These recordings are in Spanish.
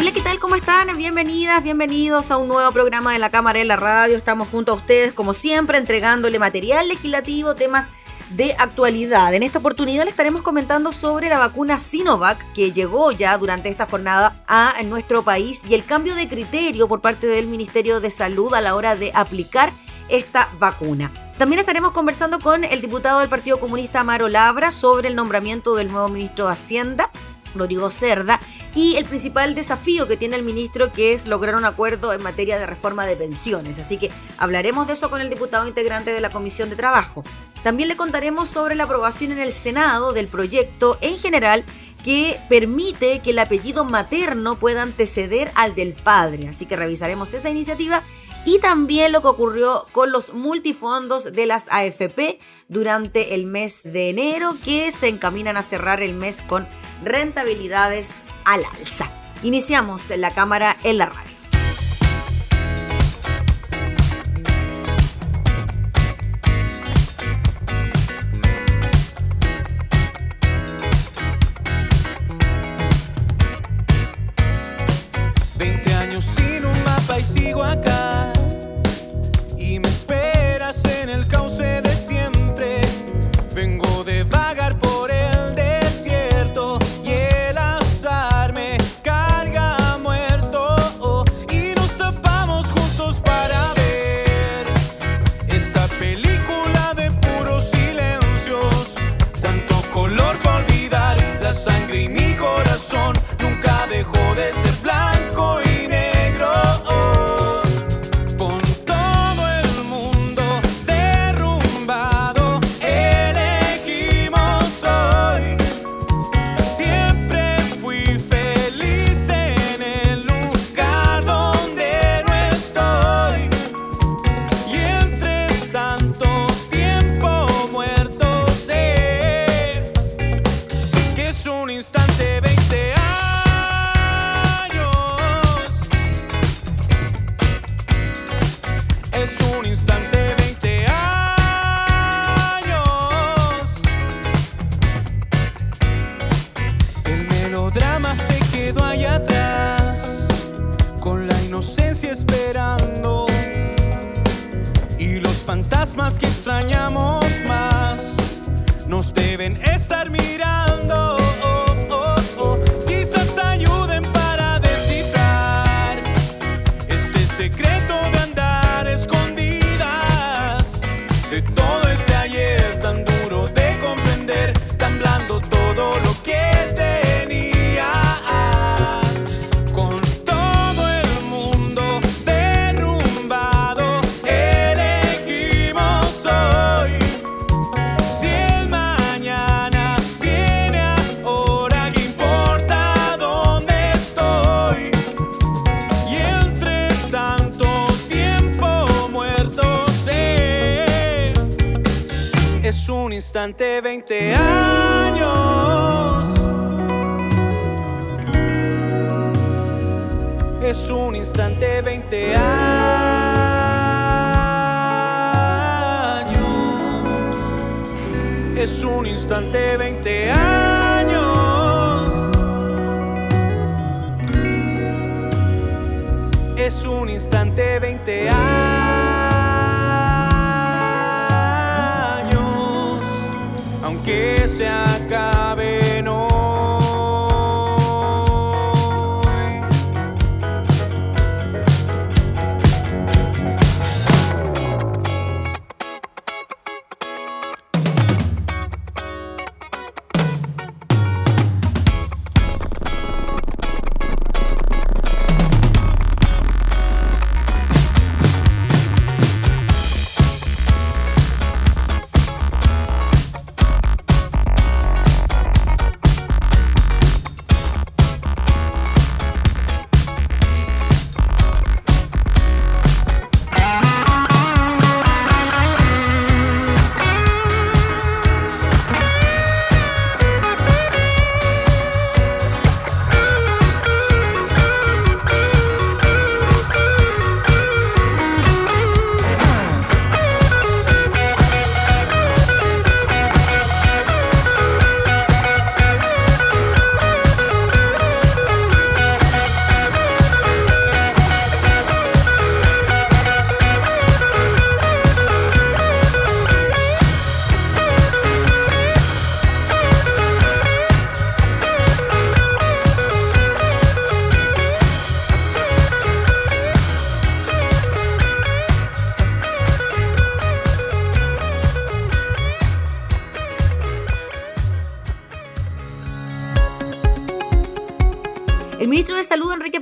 Hola, ¿qué tal? ¿Cómo están? Bienvenidas, bienvenidos a un nuevo programa de la Cámara en la Radio. Estamos junto a ustedes, como siempre, entregándole material legislativo, temas de actualidad. En esta oportunidad le estaremos comentando sobre la vacuna Sinovac que llegó ya durante esta jornada a nuestro país y el cambio de criterio por parte del Ministerio de Salud a la hora de aplicar esta vacuna. También estaremos conversando con el diputado del Partido Comunista Amaro Labra sobre el nombramiento del nuevo ministro de Hacienda Rodrigo Cerda, y el principal desafío que tiene el ministro que es lograr un acuerdo en materia de reforma de pensiones. Así que hablaremos de eso con el diputado integrante de la Comisión de Trabajo. También le contaremos sobre la aprobación en el Senado del proyecto en general que permite que el apellido materno pueda anteceder al del padre. Así que revisaremos esa iniciativa y también lo que ocurrió con los multifondos de las AFP durante el mes de enero que se encaminan a cerrar el mes con rentabilidades al alza. Iniciamos la cámara en la radio. Fantasmas que extrañamos más nos deben estar mirando. Instante 20 años. Es un instante 20 años. Es un instante 20 años. Es un instante 20 años,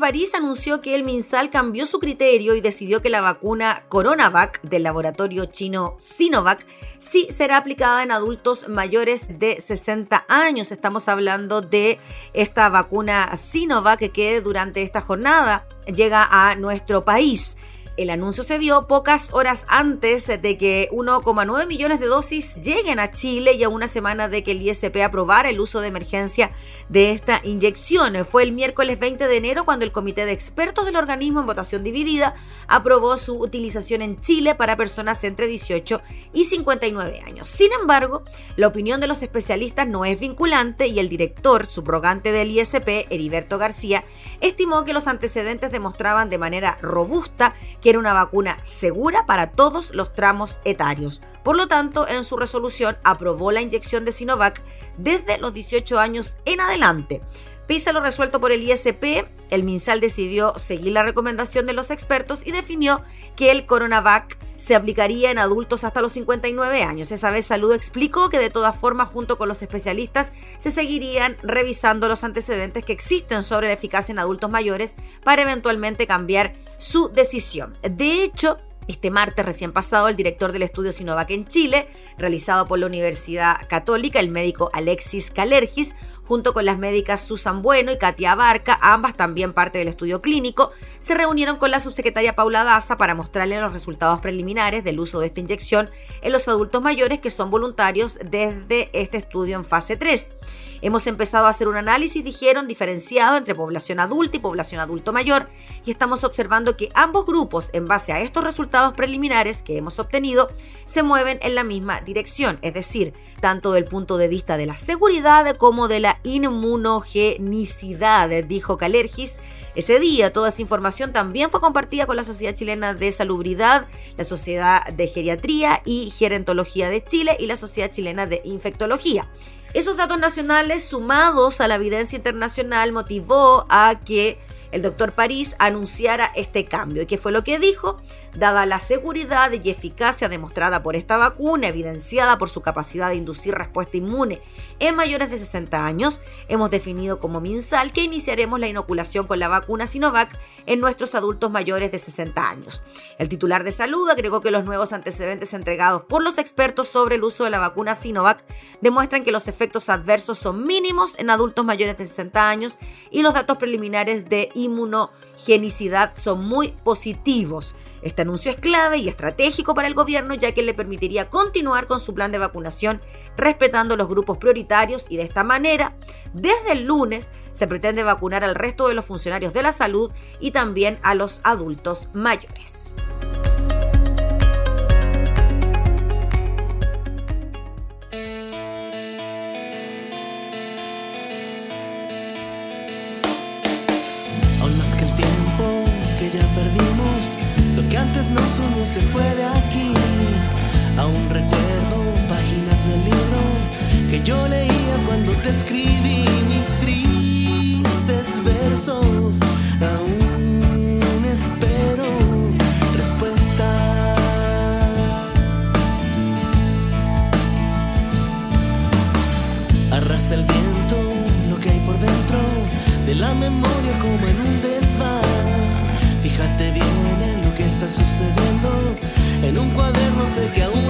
París anunció que el MinSal cambió su criterio y decidió que la vacuna Coronavac del laboratorio chino Sinovac sí será aplicada en adultos mayores de 60 años. Estamos hablando de esta vacuna Sinovac que durante esta jornada llega a nuestro país. El anuncio se dio pocas horas antes de que 1,9 millones de dosis lleguen a Chile y a una semana de que el ISP aprobara el uso de emergencia de esta inyección. Fue el miércoles 20 de enero cuando el comité de expertos del organismo en votación dividida aprobó su utilización en Chile para personas entre 18 y 59 años. Sin embargo, la opinión de los especialistas no es vinculante y el director subrogante del ISP, Heriberto García, estimó que los antecedentes demostraban de manera robusta que era una vacuna segura para todos los tramos etarios. Por lo tanto, en su resolución aprobó la inyección de Sinovac desde los 18 años en adelante. Pese a lo resuelto por el ISP, el MinSal decidió seguir la recomendación de los expertos y definió que el Coronavac se aplicaría en adultos hasta los 59 años. Esa vez Salud explicó que de todas formas, junto con los especialistas, se seguirían revisando los antecedentes que existen sobre la eficacia en adultos mayores para eventualmente cambiar su decisión. De hecho, este martes recién pasado, el director del estudio Sinovac en Chile, realizado por la Universidad Católica, el médico Alexis Calergis, junto con las médicas Susan Bueno y Katia Abarca, ambas también parte del estudio clínico, se reunieron con la subsecretaria Paula Daza para mostrarle los resultados preliminares del uso de esta inyección en los adultos mayores que son voluntarios desde este estudio en fase 3. Hemos empezado a hacer un análisis, dijeron, diferenciado entre población adulta y población adulto mayor y estamos observando que ambos grupos, en base a estos resultados preliminares que hemos obtenido, se mueven en la misma dirección, es decir, tanto del punto de vista de la seguridad como de la inmunogenicidad, dijo Calergis. Ese día toda esa información también fue compartida con la Sociedad Chilena de Salubridad, la Sociedad de Geriatría y Gerontología de Chile y la Sociedad Chilena de Infectología. Esos datos nacionales sumados a la evidencia internacional motivó a que el doctor París anunciara este cambio. ¿Y qué fue lo que dijo? Dada la seguridad y eficacia demostrada por esta vacuna, evidenciada por su capacidad de inducir respuesta inmune en mayores de 60 años, hemos definido como MinSal que iniciaremos la inoculación con la vacuna Sinovac en nuestros adultos mayores de 60 años. El titular de salud agregó que los nuevos antecedentes entregados por los expertos sobre el uso de la vacuna Sinovac demuestran que los efectos adversos son mínimos en adultos mayores de 60 años y los datos preliminares de inmunogenicidad son muy positivos. Este anuncio es clave y estratégico para el gobierno ya que le permitiría continuar con su plan de vacunación respetando los grupos prioritarios y de esta manera, desde el lunes se pretende vacunar al resto de los funcionarios de la salud y también a los adultos mayores. Se fue de aquí. Aún recuerdo páginas del libro que yo leía cuando te escribí mis tristes versos. Aún espero respuesta. Arrasa el viento lo que hay por dentro de la memoria como en un sucediendo. En un cuaderno sé que aún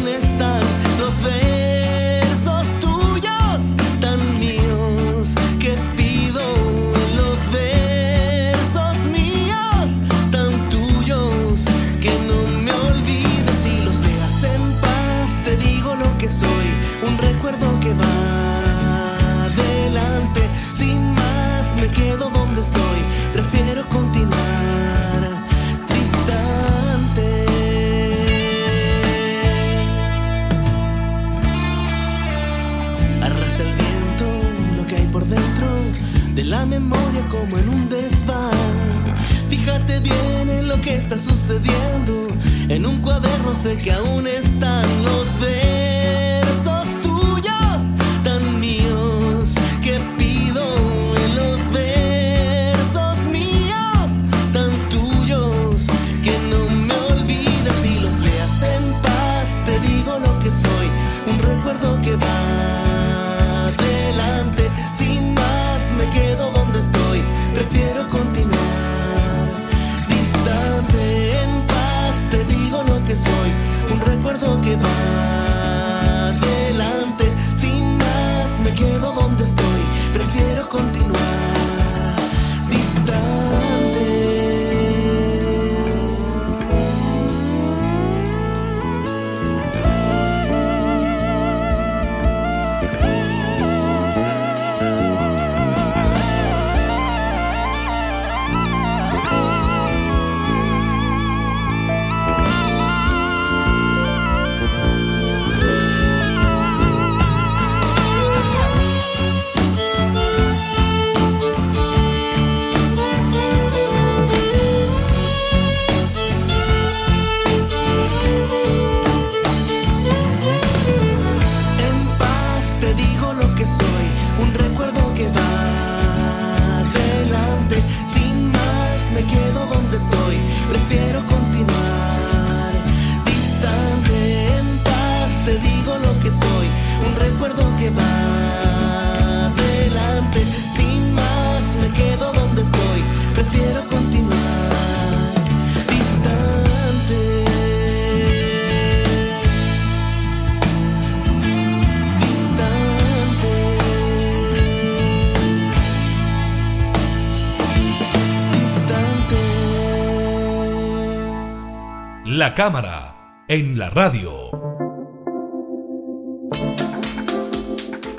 que está sucediendo. En un cuaderno sé que aún están los versos La cámara en la radio.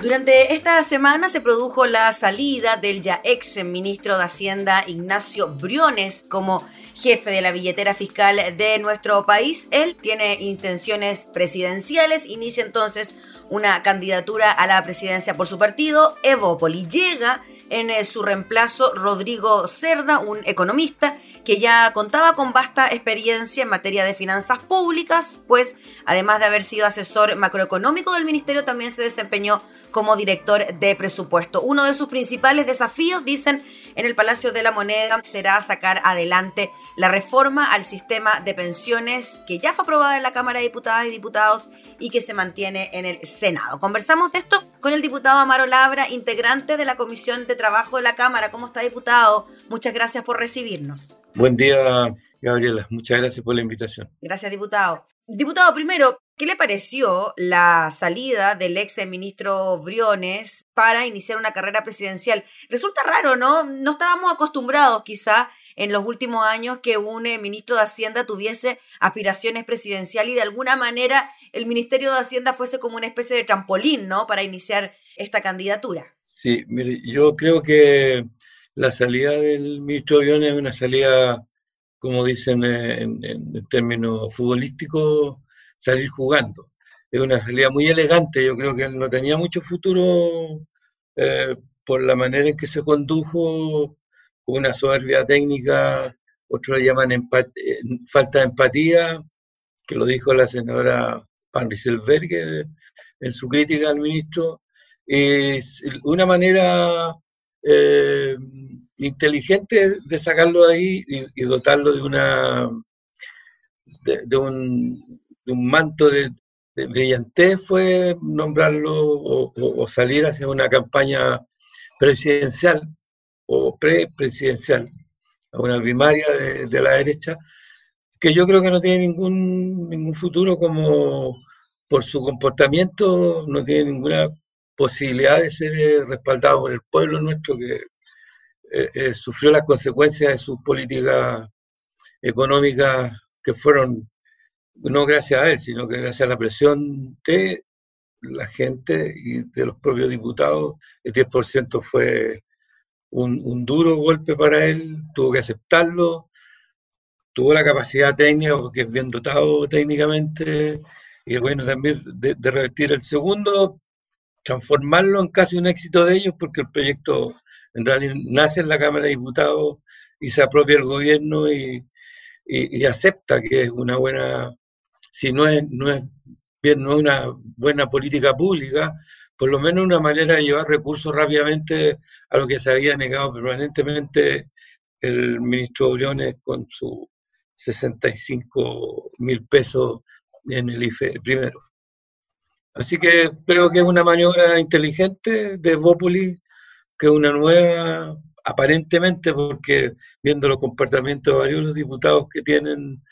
Durante esta semana se produjo la salida del ya ex ministro de Hacienda Ignacio Briones como jefe de la billetera fiscal de nuestro país. Él tiene intenciones presidenciales, inicia entonces una candidatura a la presidencia por su partido. Evópoli llega en eh, su reemplazo Rodrigo Cerda, un economista que ya contaba con vasta experiencia en materia de finanzas públicas, pues además de haber sido asesor macroeconómico del ministerio, también se desempeñó como director de presupuesto. Uno de sus principales desafíos, dicen, en el Palacio de la Moneda será sacar adelante la reforma al sistema de pensiones que ya fue aprobada en la Cámara de Diputadas y Diputados y que se mantiene en el Senado. Conversamos de esto con el diputado Amaro Labra, integrante de la Comisión de Trabajo de la Cámara. ¿Cómo está, diputado? Muchas gracias por recibirnos. Buen día, Gabriela. Muchas gracias por la invitación. Gracias, diputado. Diputado, primero, ¿qué le pareció la salida del ex ministro Briones para iniciar una carrera presidencial? Resulta raro, ¿no? No estábamos acostumbrados quizá en los últimos años que un eh, ministro de Hacienda tuviese aspiraciones presidenciales y de alguna manera el Ministerio de Hacienda fuese como una especie de trampolín, ¿no? Para iniciar esta candidatura. Sí, mire, yo creo que la salida del ministro Briones es una salida, como dicen en, en- términos futbolísticos, salir jugando. Es una salida muy elegante, yo creo que no tenía mucho futuro eh, por la manera en que se condujo, con una soberbia técnica, otros le llaman eh, falta de empatía, que lo dijo la senadora Van Rieselberger en su crítica al ministro, es una manera eh, inteligente de sacarlo de ahí y, dotarlo de una de, un, manto de, brillantez fue nombrarlo o, salir hacia una campaña presidencial o pre-presidencial, a una primaria de, de la derecha, que yo creo que no tiene ningún, ningún futuro como por su comportamiento, no tiene ninguna posibilidad de ser eh, respaldado por el pueblo nuestro que eh, eh, sufrió las consecuencias de sus políticas económicas que fueron no gracias a él, sino que gracias a la presión de la gente y de los propios diputados. El 10% fue un, duro golpe para él, tuvo que aceptarlo, tuvo la capacidad técnica, porque es bien dotado técnicamente, y bueno, también de, de revertir el segundo, transformarlo en casi un éxito de ellos, porque el proyecto en realidad nace en la Cámara de Diputados y se apropia el gobierno y, acepta que es una buena, si no es, no es bien, no es una buena política pública, por lo menos una manera de llevar recursos rápidamente a lo que se había negado permanentemente el ministro Briones con sus 65 mil pesos en el IFE primero. Así que creo que es una maniobra inteligente de Bópoli, que una nueva, aparentemente, porque viendo los comportamientos de varios de diputados que tienen,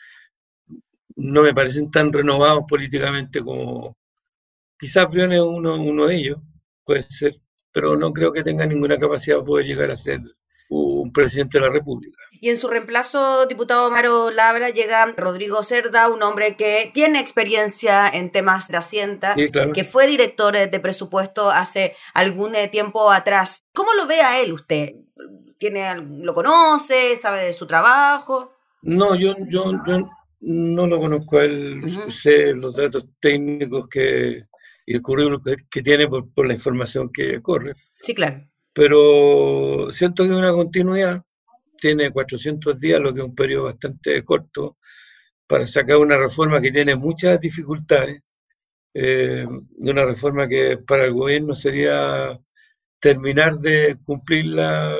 no me parecen tan renovados políticamente como quizás Briones es uno, uno de ellos, puede ser, pero no creo que tenga ninguna capacidad de poder llegar a ser un presidente de la República. Y en su reemplazo, diputado Amaro Labra, llega Rodrigo Cerda, un hombre que tiene experiencia en temas de Hacienda, Sí, claro. que fue director eh, de presupuesto hace algún eh, tiempo atrás. ¿Cómo lo ve a él usted? ¿Tiene, ¿Lo conoce? ¿Sabe de su trabajo? No, yo, yo, yo no lo conozco a él, sé los datos técnicos que, y el currículum que, que tiene por, por la información que corre, Sí, claro. Pero siento que una continuidad, tiene 400 días, lo que es un periodo bastante corto, para sacar una reforma que tiene muchas dificultades, eh, una reforma que para el gobierno sería terminar de cumplirla,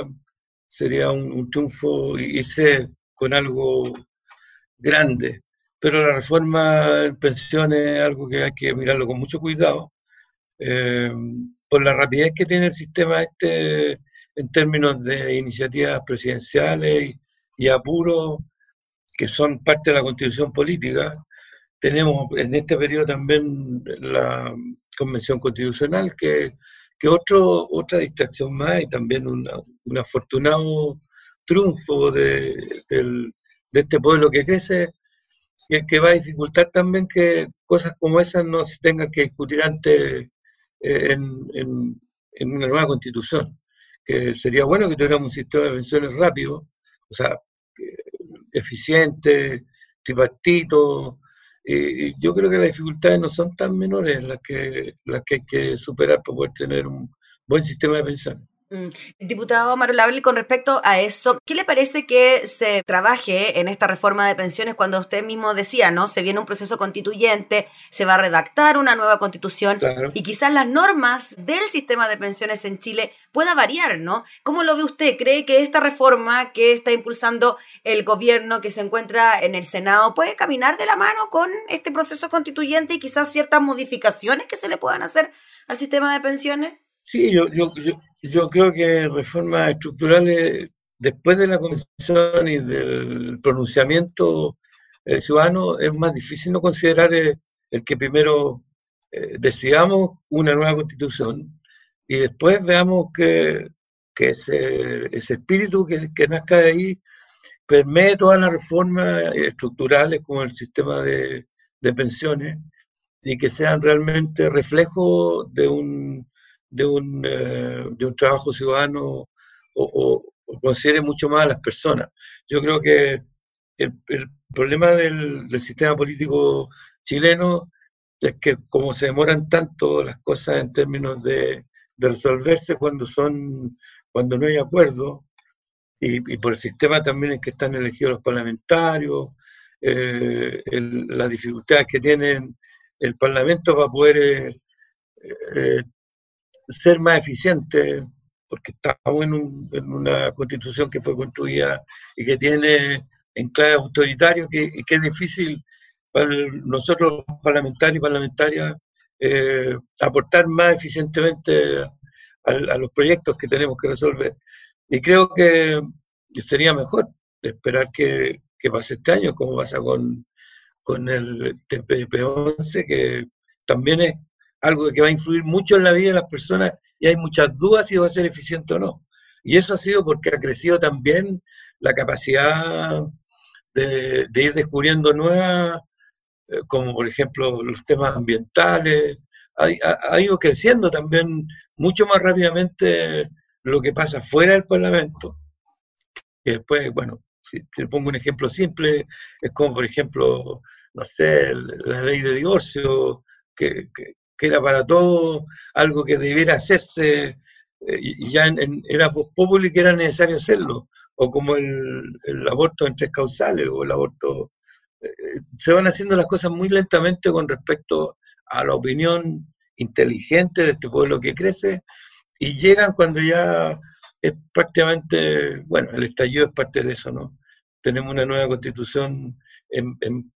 sería un, un triunfo irse con algo grande, pero la reforma en pensiones es algo que hay que mirarlo con mucho cuidado, eh, por la rapidez que tiene el sistema este en términos de iniciativas presidenciales y, y apuros que son parte de la constitución política. Tenemos en este periodo también la convención constitucional, que, que otro, otra distracción más y también un afortunado triunfo de, de, este pueblo que crece, que, que va a dificultar también que cosas como esas no se tengan que discutir antes en, en, una nueva constitución que sería bueno que tuviéramos un sistema de pensiones rápido, o sea, eficiente, tripartito. Y yo creo que las dificultades no son tan menores las que, las que hay que superar para poder tener un buen sistema de pensiones. Mm. Diputado Marolable, con respecto a eso, ¿qué le parece que se trabaje en esta reforma de pensiones cuando usted mismo decía, ¿no? Se viene un proceso constituyente, se va a redactar una nueva constitución y quizás las normas del sistema de pensiones en Chile pueda variar, ¿no? ¿Cómo lo ve usted? ¿Cree que esta reforma que está impulsando el gobierno que se encuentra en el Senado puede caminar de la mano con este proceso constituyente y quizás ciertas modificaciones que se le puedan hacer al sistema de pensiones? Sí, yo, yo, yo, creo que reformas estructurales, después de la convención y del pronunciamiento eh, ciudadano, es más difícil no considerar eh, el, que primero eh, decidamos una nueva constitución y después veamos que, que ese, ese, espíritu que, que nazca de ahí permee todas las reformas estructurales como el sistema de, de pensiones y que sean realmente reflejo de un de un, eh, de un trabajo ciudadano o, considere mucho más a las personas. Yo creo que el, problema del, sistema político chileno es que como se demoran tanto las cosas en términos de, resolverse cuando son cuando no hay acuerdo y, por el sistema también en que están elegidos los parlamentarios eh, las dificultades que tienen el parlamento para poder eh, ser más eficiente, porque estamos en, en, una constitución que fue construida y que tiene enclaves autoritarios que, que es difícil para nosotros parlamentarios y parlamentarias eh, aportar más eficientemente a, los proyectos que tenemos que resolver. Y creo que sería mejor esperar que, que pase este año, como pasa con, con el TPP-11, que también es algo que va a influir mucho en la vida de las personas y hay muchas dudas si va a ser eficiente o no. Y eso ha sido porque ha crecido también la capacidad de, ir descubriendo nuevas, eh, como por ejemplo los temas ambientales. Ha, ido creciendo también mucho más rápidamente lo que pasa fuera del Parlamento. Que después, bueno, si, le pongo un ejemplo simple, es como por ejemplo, no sé, la ley de divorcio, que era para todo algo que debiera hacerse, eh, ya en, era popular que era necesario hacerlo, o como el, aborto en tres causales, o el aborto... Eh, se van haciendo las cosas muy lentamente con respecto a la opinión inteligente de este pueblo que crece, y llegan cuando ya es prácticamente, bueno, el estallido es parte de eso, ¿no? Tenemos una nueva constitución en, en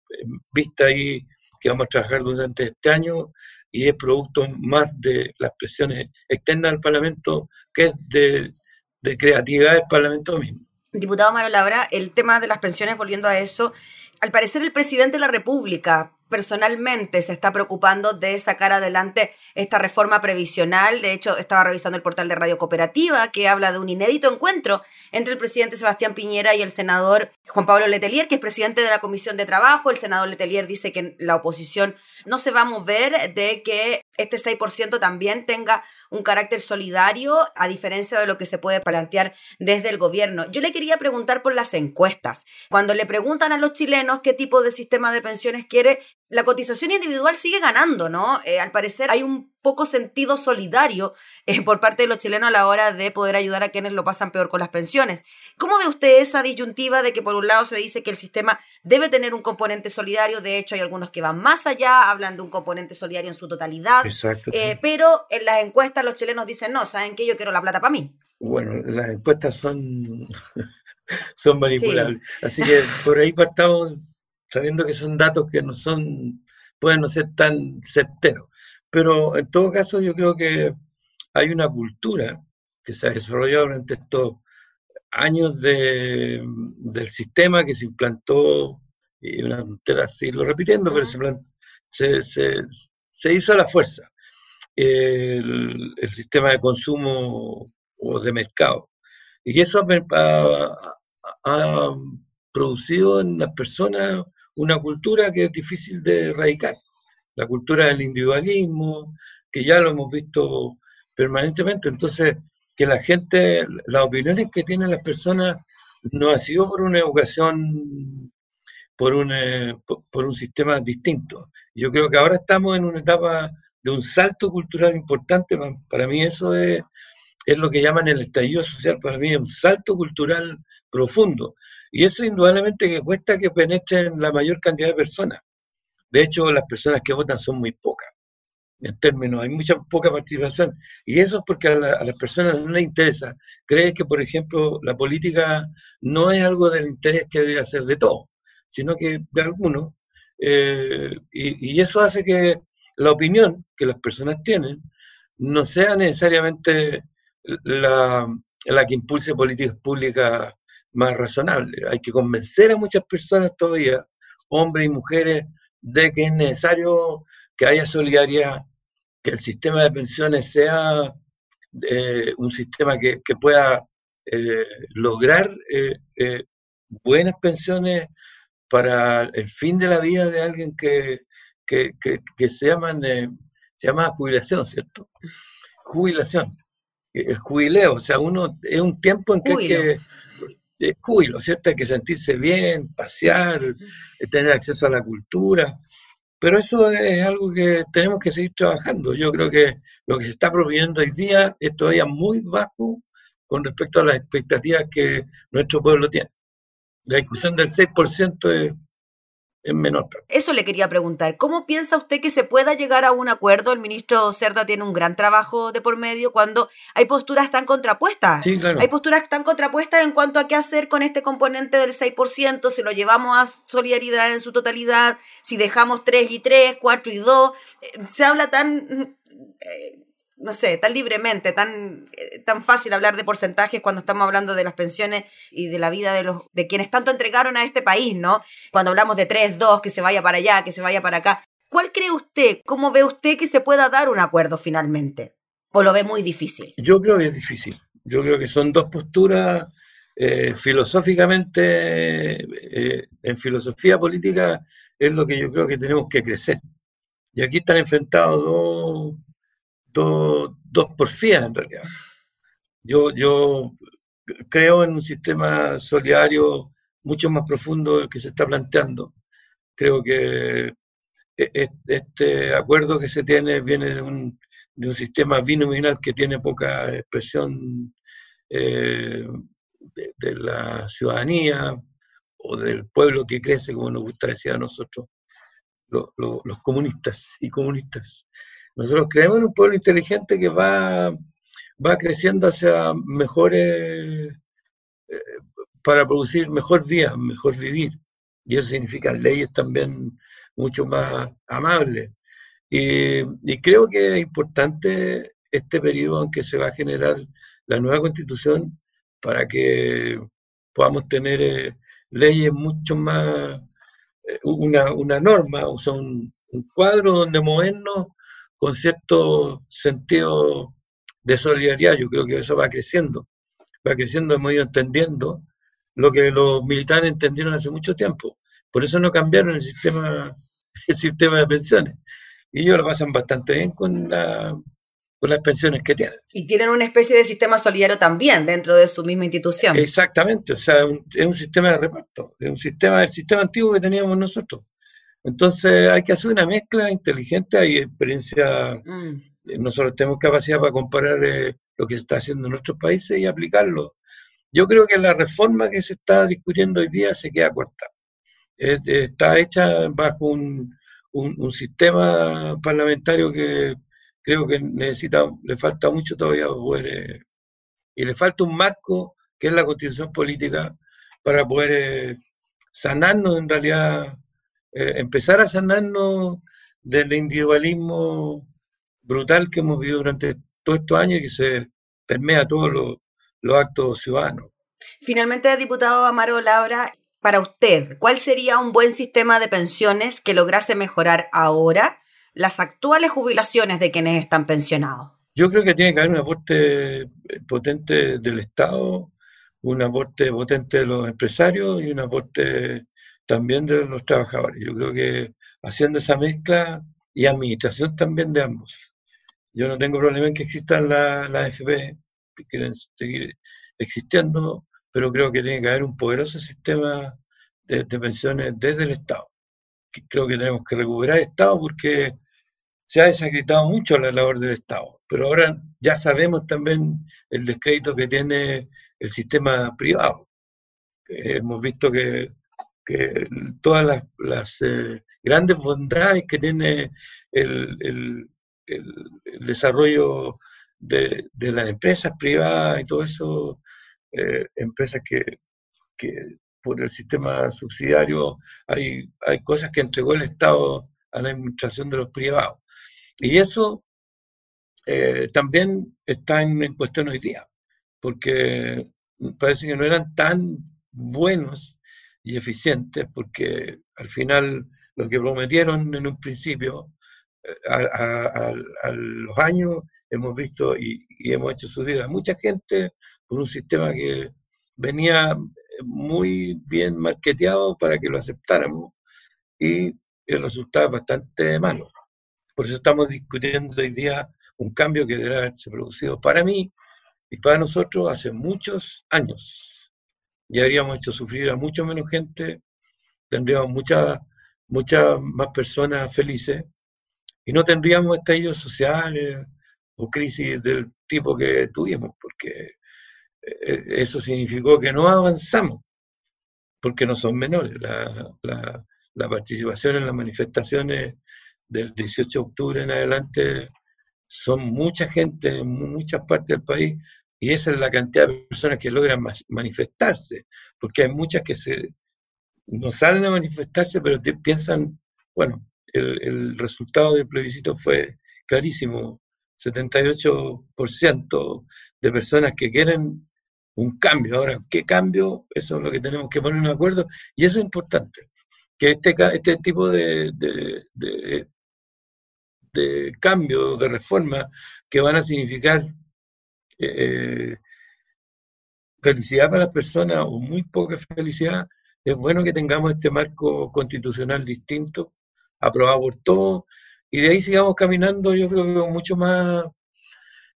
vista ahí que vamos a trabajar durante este año, y es producto más de las presiones externas del Parlamento que es de, de creatividad del Parlamento mismo. Diputado Mario Labra, el tema de las pensiones, volviendo a eso, al parecer el presidente de la República personalmente se está preocupando de sacar adelante esta reforma previsional. De hecho, estaba revisando el portal de Radio Cooperativa que habla de un inédito encuentro entre el presidente Sebastián Piñera y el senador Juan Pablo Letelier, que es presidente de la Comisión de Trabajo. El senador Letelier dice que la oposición no se va a mover de que este 6% también tenga un carácter solidario, a diferencia de lo que se puede plantear desde el gobierno. Yo le quería preguntar por las encuestas. Cuando le preguntan a los chilenos qué tipo de sistema de pensiones quiere, la cotización individual sigue ganando, ¿no? Eh, al parecer hay un poco sentido solidario eh, por parte de los chilenos a la hora de poder ayudar a quienes lo pasan peor con las pensiones. ¿Cómo ve usted esa disyuntiva de que por un lado se dice que el sistema debe tener un componente solidario? De hecho, hay algunos que van más allá, hablan de un componente solidario en su totalidad. Eh, pero en las encuestas los chilenos dicen, no, ¿saben qué? Yo quiero la plata para mí. Bueno, las encuestas son, son manipulables. Así que por ahí partamos sabiendo que son datos que no son, pueden no ser tan certeros. Pero en todo caso yo creo que hay una cultura que se ha desarrollado durante estos años de, del sistema que se implantó, y una tontera lo repitiendo, pero se, se, se, hizo a la fuerza el, el, sistema de consumo o de mercado. Y eso ha, ha, producido en las personas una cultura que es difícil de erradicar, la cultura del individualismo, que ya lo hemos visto permanentemente. Entonces, que la gente, las opiniones que tienen las personas no ha sido por una educación, por un, eh, un sistema distinto. Yo creo que ahora estamos en una etapa de un salto cultural importante. Para mí eso es, es lo que llaman el estallido social, para mí es un salto cultural profundo. Y eso indudablemente que cuesta que penetren la mayor cantidad de personas. De hecho, las personas que votan son muy pocas en términos, hay mucha poca participación. Y eso es porque a, las personas no les interesa. Creen que, por ejemplo, la política no es algo del interés que debe hacer de todo, sino que de algunos. Eh, y, eso hace que la opinión que las personas tienen no sea necesariamente la, la que impulse políticas públicas más razonables. Hay que convencer a muchas personas todavía, hombres y mujeres, de que es necesario que haya solidaridad, que el sistema de pensiones sea eh, un sistema que, pueda eh, lograr eh, buenas pensiones para el fin de la vida de alguien que, se, llaman, se llama jubilación, ¿cierto? Jubilación, el jubileo, o sea, uno es un tiempo en que que es júbilo, ¿cierto? Hay que sentirse bien, pasear, tener acceso a la cultura. Pero eso es algo que tenemos que seguir trabajando. Yo creo que lo que se está proponiendo hoy día es todavía muy bajo con respecto a las expectativas que nuestro pueblo tiene. La discusión del 6% es en menor. Eso le quería preguntar. ¿Cómo piensa usted que se pueda llegar a un acuerdo? El ministro Cerda tiene un gran trabajo de por medio cuando hay posturas tan contrapuestas. Sí, claro. Hay posturas tan contrapuestas en cuanto a qué hacer con este componente del 6%, si lo llevamos a solidaridad en su totalidad, si dejamos 3 y 3, 4 y 2. Eh, se habla tan... Eh, no sé, tan libremente, tan, eh, tan fácil hablar de porcentajes cuando estamos hablando de las pensiones y de la vida de los de quienes tanto entregaron a este país, ¿no? Cuando hablamos de 3, 2, que se vaya para allá, que se vaya para acá. ¿Cuál cree usted? ¿Cómo ve usted que se pueda dar un acuerdo finalmente? ¿O lo ve muy difícil? Yo creo que es difícil. Yo creo que son dos posturas eh, filosóficamente, eh, en filosofía política, es lo que yo creo que tenemos que crecer. Y aquí están enfrentados dos dos, dos porfías en realidad. Yo, yo creo en un sistema solidario mucho más profundo del que se está planteando. Creo que e, e, este acuerdo que se tiene viene de un, de un sistema binominal que tiene poca expresión eh, de, la ciudadanía o del pueblo que crece, como nos gusta decir a nosotros, los comunistas y comunistas. Nosotros creemos en un pueblo inteligente que va, va creciendo hacia mejores, eh, para producir mejor vida, mejor vivir. Y eso significa leyes también mucho más amables. Y, creo que es importante este periodo en que se va a generar la nueva constitución para que podamos tener eh, leyes mucho más, eh, una, una, norma, o sea, un, un cuadro donde movernos con cierto sentido de solidaridad. Yo creo que eso va creciendo, va creciendo, hemos ido entendiendo lo que los militares entendieron hace mucho tiempo. Por eso no cambiaron el sistema, el sistema de pensiones. Y ellos lo pasan bastante bien con, la, con las pensiones que tienen. Y tienen una especie de sistema solidario también dentro de su misma institución. Exactamente, o sea, es un sistema de reparto, es un sistema, el sistema antiguo que teníamos nosotros. Entonces hay que hacer una mezcla inteligente, hay experiencia, mm. eh, nosotros tenemos capacidad para comparar eh, lo que se está haciendo en nuestros países y aplicarlo. Yo creo que la reforma que se está discutiendo hoy día se queda corta. está hecha bajo un, un, sistema parlamentario que creo que necesita, le falta mucho todavía poder, eh, y le falta un marco que es la constitución política para poder sanarnos en realidad eh, empezar a sanarnos del individualismo brutal que hemos vivido durante todos estos años y que se permea todos los, los actos ciudadanos. Finalmente, diputado Amaro Labra, para usted, ¿cuál sería un buen sistema de pensiones que lograse mejorar ahora las actuales jubilaciones de quienes están pensionados? Yo creo que tiene que haber un aporte potente del Estado, un aporte potente de los empresarios y un aporte también de los trabajadores. Yo creo que haciendo esa mezcla y administración también de ambos. Yo no tengo problema en que existan las la AFP, que quieren seguir existiendo, pero creo que tiene que haber un poderoso sistema de, pensiones desde el Estado. Creo que tenemos que recuperar el Estado porque se ha desacreditado mucho la labor del Estado, pero ahora ya sabemos también el descrédito que tiene el sistema privado. Hemos visto que, todas las, eh, grandes bondades que tiene el, desarrollo de, de, las empresas privadas y todo eso eh, empresas que, por el sistema subsidiario hay, hay cosas que entregó el Estado a la administración de los privados. Y eso eh, también está en, cuestión hoy día, porque parece que no eran tan buenos y eficientes, porque al final lo que prometieron en un principio, eh, a, los años hemos visto y, hemos hecho subir a mucha gente un sistema que venía muy bien marketeado para que lo aceptáramos y el resultado es bastante malo. Por eso estamos discutiendo hoy día un cambio que debe haberse producido para mí y para nosotros hace muchos años. Ya habríamos hecho sufrir a mucho menos gente, tendríamos muchas muchas más personas felices y no tendríamos estallidos sociales o crisis del tipo que tuvimos, porque eh, eso significó que no avanzamos, porque no son menores. La, participación en las manifestaciones del 18 de octubre en adelante son mucha gente en muchas partes del país y esa es la cantidad de personas que logran manifestarse, porque hay muchas que se, no salen a manifestarse, pero piensan, bueno, el, resultado del plebiscito fue clarísimo, 78% de personas que quieren un cambio. Ahora, ¿qué cambio? Eso es lo que tenemos que poner en acuerdo y eso es importante, que este, este tipo de, de, cambio, de reforma, que van a significar eh, felicidad para las personas o muy poca felicidad, es bueno que tengamos este marco constitucional distinto, aprobado por todos, y de ahí sigamos caminando, yo creo que mucho más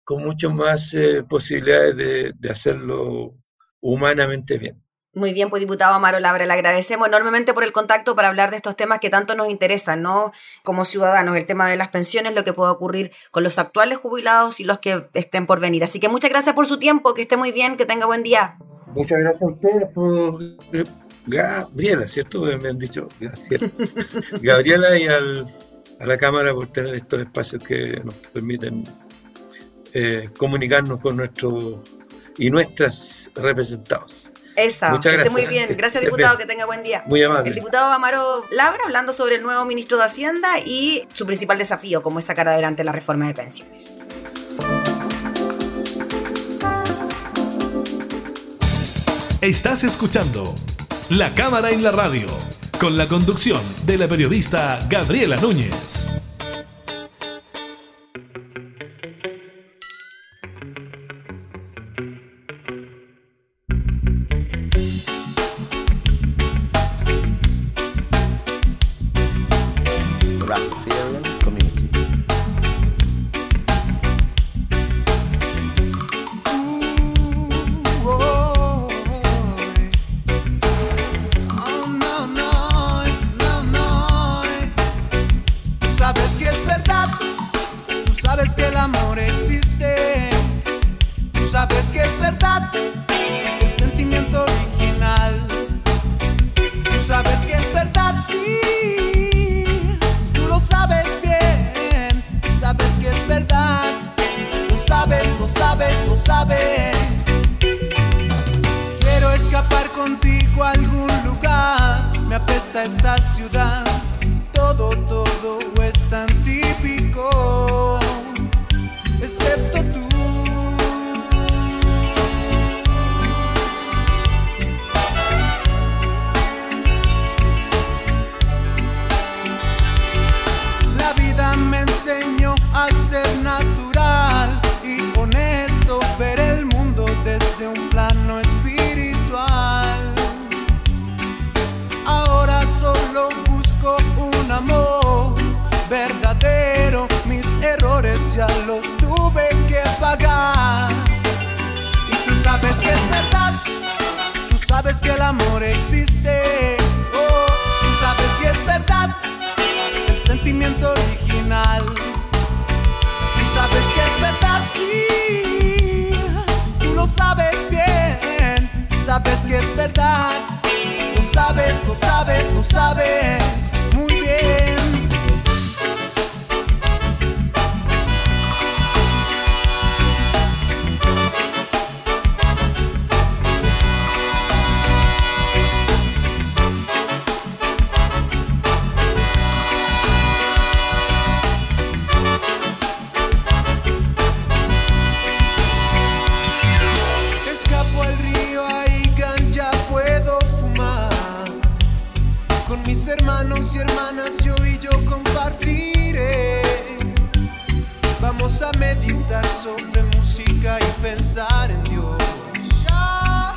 con mucho más eh, posibilidades de, hacerlo humanamente bien. Muy bien, pues diputado Amaro Labra, le agradecemos enormemente por el contacto para hablar de estos temas que tanto nos interesan, ¿no? Como ciudadanos, el tema de las pensiones, lo que puede ocurrir con los actuales jubilados y los que estén por venir. Así que muchas gracias por su tiempo, que esté muy bien, que tenga buen día. Muchas gracias a ustedes por Gabriela, ¿cierto? Me han dicho, gracias. Gabriela y al, a la Cámara por tener estos espacios que nos permiten eh, comunicarnos con nuestros y nuestras representados. Esa, Muchas gracias. muy bien. Gracias, diputado, que tenga buen día. Muy amable. El diputado Amaro Labra hablando sobre el nuevo ministro de Hacienda y su principal desafío, como es sacar adelante la reforma de pensiones. Estás escuchando La Cámara en la Radio, con la conducción de la periodista Gabriela Núñez. Esta ciudad, todo, todo sabes que el amor existe. Oh, tú sabes que es verdad, el sentimiento original. Tú sabes que es verdad, sí, tú lo sabes bien, sabes que es verdad. Lo sabes, lo sabes, lo sabes muy bien. Mis hermanos y hermanas, yo y yo compartiré. Vamos a meditar sobre música y pensar en Dios. Oh,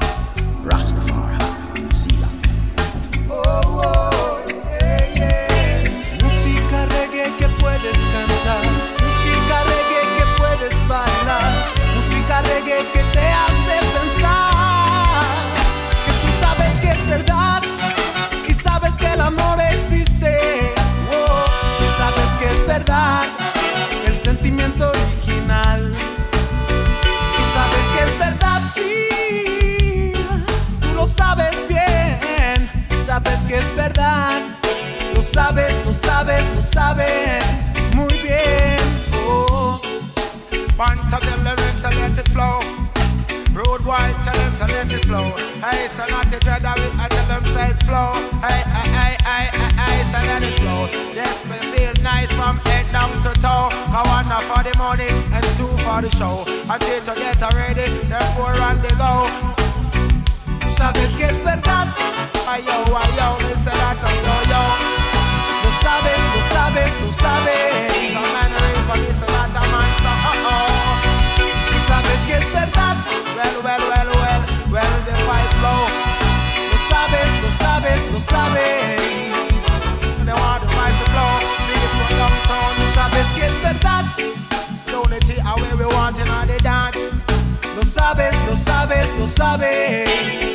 Sabes que es verdad. Lo sabes, lo sabes, lo sabes muy bien. Oh. Bunch of them lyrics let it flow. Road wide, tell them to let it flow. Hey, so not to dread of it, I tell them say it flow. Hey, hey, hey, hey, hey, hey, so let it flow. Yes, me feel nice from head down to toe. I want one for the money and two for the show. And three to get ready, therefore run the go. Sabes que es verdad. Ay yo, ay yo, me oh, yo. Lo sabes, lo sabes, lo sabes. The man ring for me, say that a man, so oh oh. Sabes que es verdad. Well. Lo sabes, lo sabes, lo sabes. Tú sabes que es verdad. unity. Lo sabes, lo sabes, lo sabes.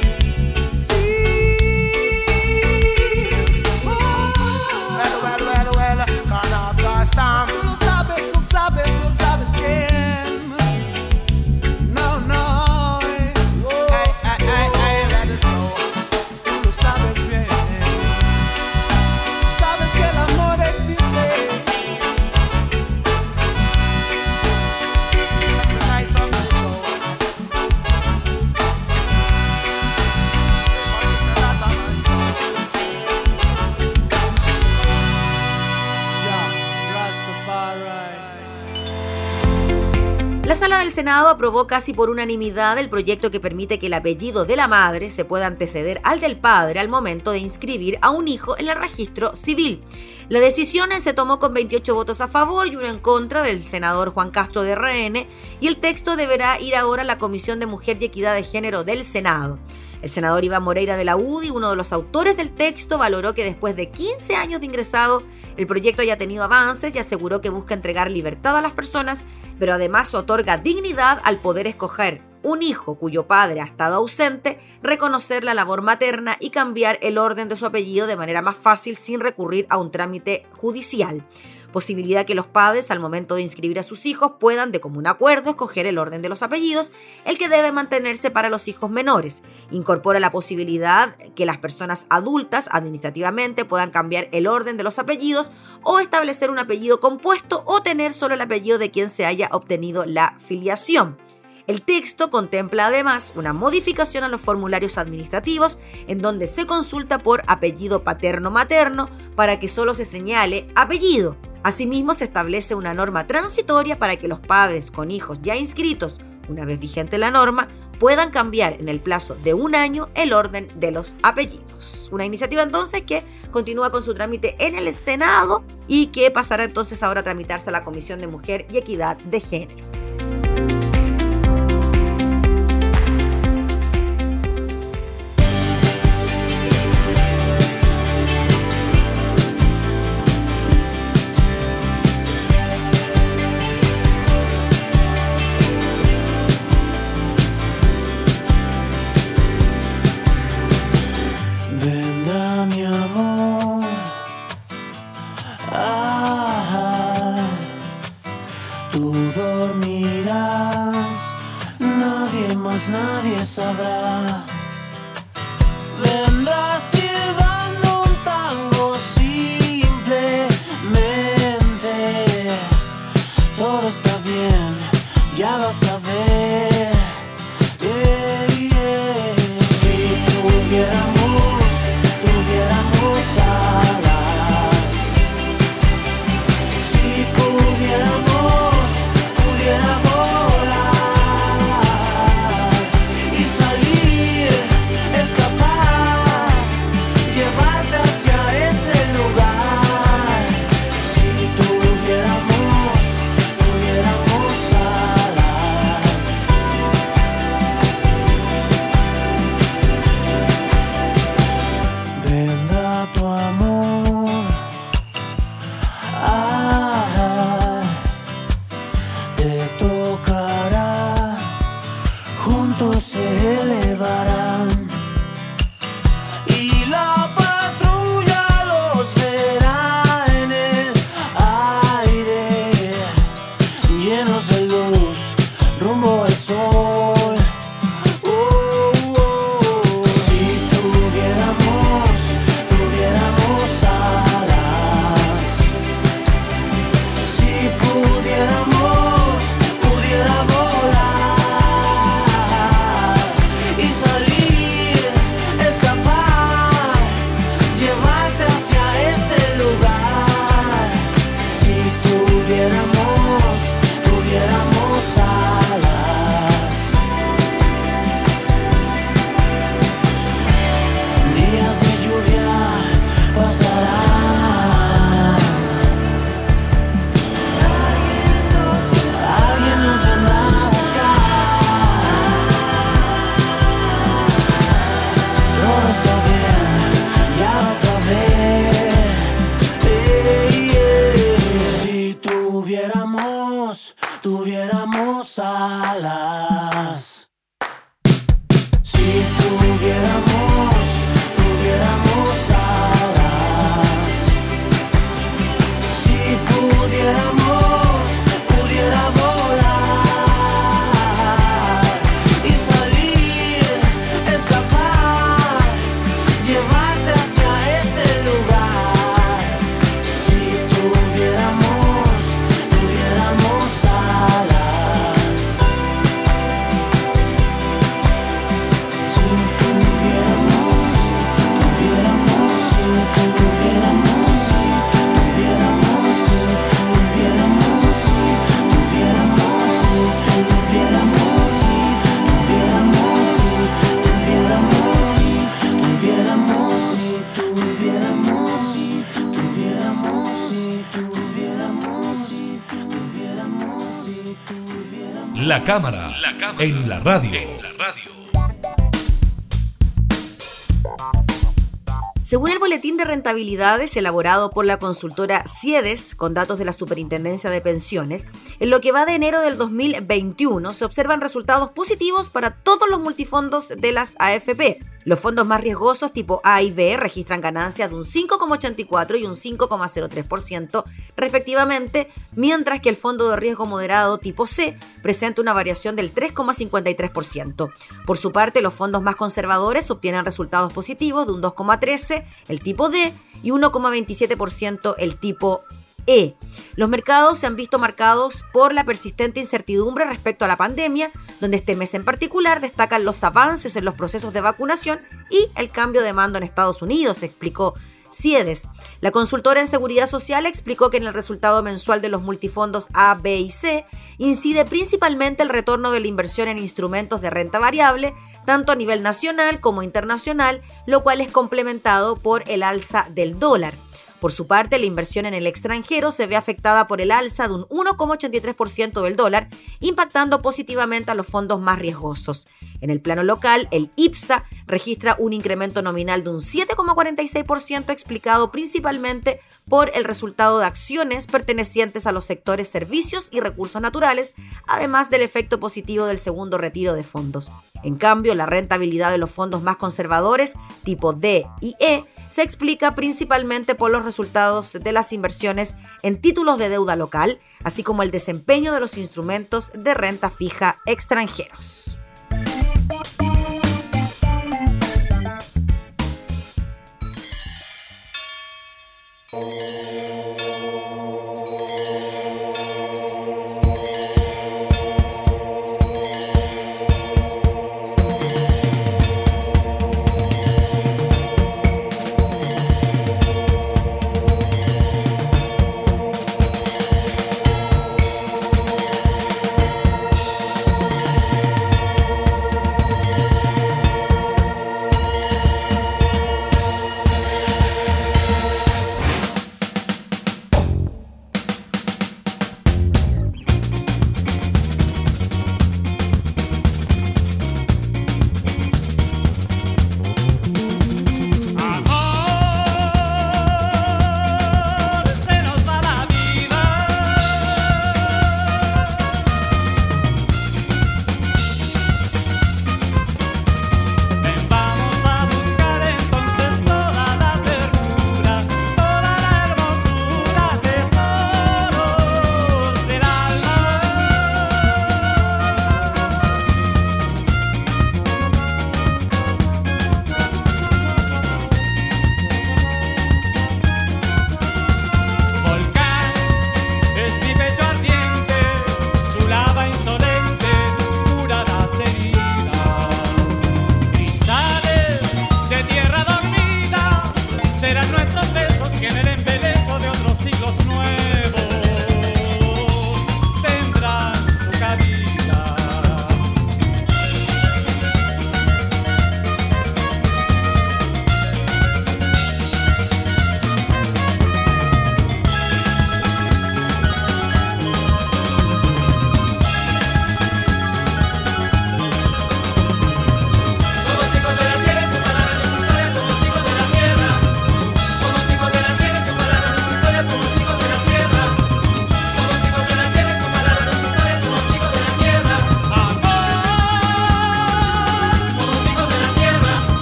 Senado aprobó casi por unanimidad el proyecto que permite que el apellido de la madre se pueda anteceder al del padre al momento de inscribir a un hijo en el registro civil. La decisión se tomó con 28 votos a favor y uno en contra del senador Juan Castro de RN y el texto deberá ir ahora a la Comisión de Mujer y Equidad de Género del Senado. El senador Iván Moreira de la UDI, uno de los autores del texto, valoró que después de 15 años de ingresado, el proyecto haya tenido avances y aseguró que busca entregar libertad a las personas, pero además otorga dignidad al poder escoger un hijo cuyo padre ha estado ausente, reconocer la labor materna y cambiar el orden de su apellido de manera más fácil sin recurrir a un trámite judicial posibilidad que los padres al momento de inscribir a sus hijos puedan de común acuerdo escoger el orden de los apellidos, el que debe mantenerse para los hijos menores. Incorpora la posibilidad que las personas adultas administrativamente puedan cambiar el orden de los apellidos o establecer un apellido compuesto o tener solo el apellido de quien se haya obtenido la filiación. El texto contempla además una modificación a los formularios administrativos en donde se consulta por apellido paterno-materno para que solo se señale apellido. Asimismo, se establece una norma transitoria para que los padres con hijos ya inscritos, una vez vigente la norma, puedan cambiar en el plazo de un año el orden de los apellidos. Una iniciativa entonces que continúa con su trámite en el Senado y que pasará entonces ahora a tramitarse a la Comisión de Mujer y Equidad de Género. La cámara, en la radio. Según el boletín de rentabilidades elaborado por la consultora CIEDES, con datos de la Superintendencia de Pensiones, en lo que va de enero del 2021 se observan resultados positivos para todos los multifondos de las AFP, los fondos más riesgosos tipo A y B registran ganancias de un 5,84 y un 5,03% respectivamente, mientras que el fondo de riesgo moderado tipo C presenta una variación del 3,53%. Por su parte, los fondos más conservadores obtienen resultados positivos de un 2,13 el tipo D y 1,27% el tipo e. Los mercados se han visto marcados por la persistente incertidumbre respecto a la pandemia, donde este mes en particular destacan los avances en los procesos de vacunación y el cambio de mando en Estados Unidos, explicó CIEDES. La consultora en seguridad social explicó que en el resultado mensual de los multifondos A, B y C incide principalmente el retorno de la inversión en instrumentos de renta variable, tanto a nivel nacional como internacional, lo cual es complementado por el alza del dólar. Por su parte, la inversión en el extranjero se ve afectada por el alza de un 1,83% del dólar, impactando positivamente a los fondos más riesgosos. En el plano local, el IPSA registra un incremento nominal de un 7,46% explicado principalmente por el resultado de acciones pertenecientes a los sectores servicios y recursos naturales, además del efecto positivo del segundo retiro de fondos. En cambio, la rentabilidad de los fondos más conservadores, tipo D y E, se explica principalmente por los resultados de las inversiones en títulos de deuda local, así como el desempeño de los instrumentos de renta fija extranjeros.